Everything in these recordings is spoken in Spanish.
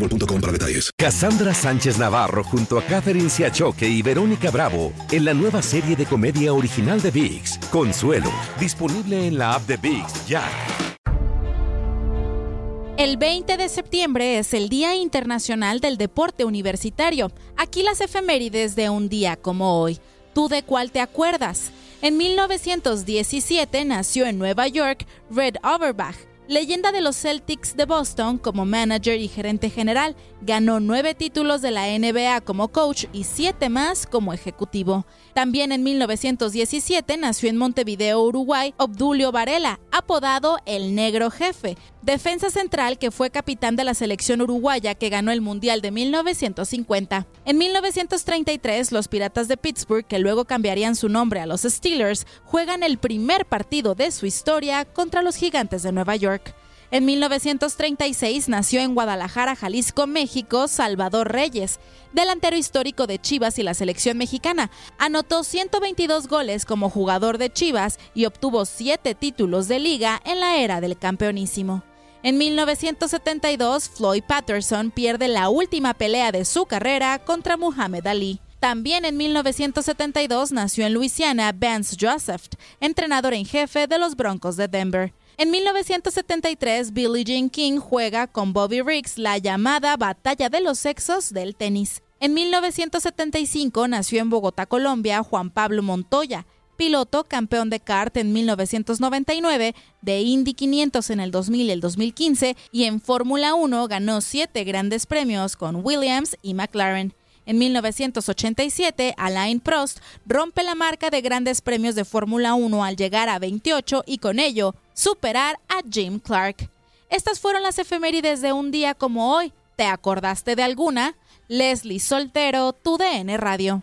boostmobile.com para detalles. Cassandra Sánchez Navarro junto a Catherine Siachoque y Verónica Bravo en la nueva serie de comedia original de VIX, Consuelo, disponible en la app de VIX ya. El 20 de septiembre es el Día Internacional del Deporte Universitario. Aquí las efemérides de un día como hoy. ¿Tú de cuál te acuerdas? En 1917 nació en Nueva York Red Auerbach, leyenda de los Celtics de Boston como manager y gerente general. Ganó nueve títulos de la NBA como coach y siete más como ejecutivo. También en 1917 nació en Montevideo, Uruguay, Obdulio Varela, apodado el Negro Jefe, defensa central que fue capitán de la selección uruguaya que ganó el Mundial de 1950. En 1933, los Piratas de Pittsburgh, que luego cambiarían su nombre a los Steelers, juegan el primer partido de su historia contra los Gigantes de Nueva York. En 1936 nació en Guadalajara, Jalisco, México, Salvador Reyes, delantero histórico de Chivas y la selección mexicana. Anotó 122 goles como jugador de Chivas y obtuvo 7 títulos de liga en la era del campeonísimo. En 1972, Floyd Patterson pierde la última pelea de su carrera contra Muhammad Ali. También en 1972 nació en Luisiana Vance Joseph, entrenador en jefe de los Broncos de Denver. En 1973, Billie Jean King juega con Bobby Riggs la llamada Batalla de los Sexos del tenis. En 1975 nació en Bogotá, Colombia, Juan Pablo Montoya, piloto campeón de kart en 1999, de Indy 500 en el 2000 y el 2015 y en Fórmula 1 ganó siete grandes premios con Williams y McLaren. En 1987, Alain Prost rompe la marca de grandes premios de Fórmula 1 al llegar a 28 y con ello superar a Jim Clark. Estas fueron las efemérides de un día como hoy. ¿Te acordaste de alguna? Leslie Soltero, tu DN Radio.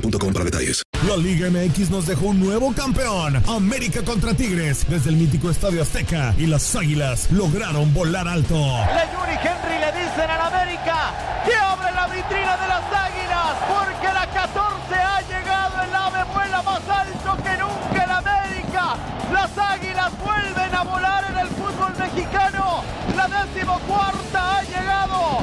boostmobile.com para detalles. La Liga MX nos dejó un nuevo campeón. América contra Tigres desde el mítico Estadio Azteca y las Águilas lograron volar alto. Le Yuri Henry le dicen al América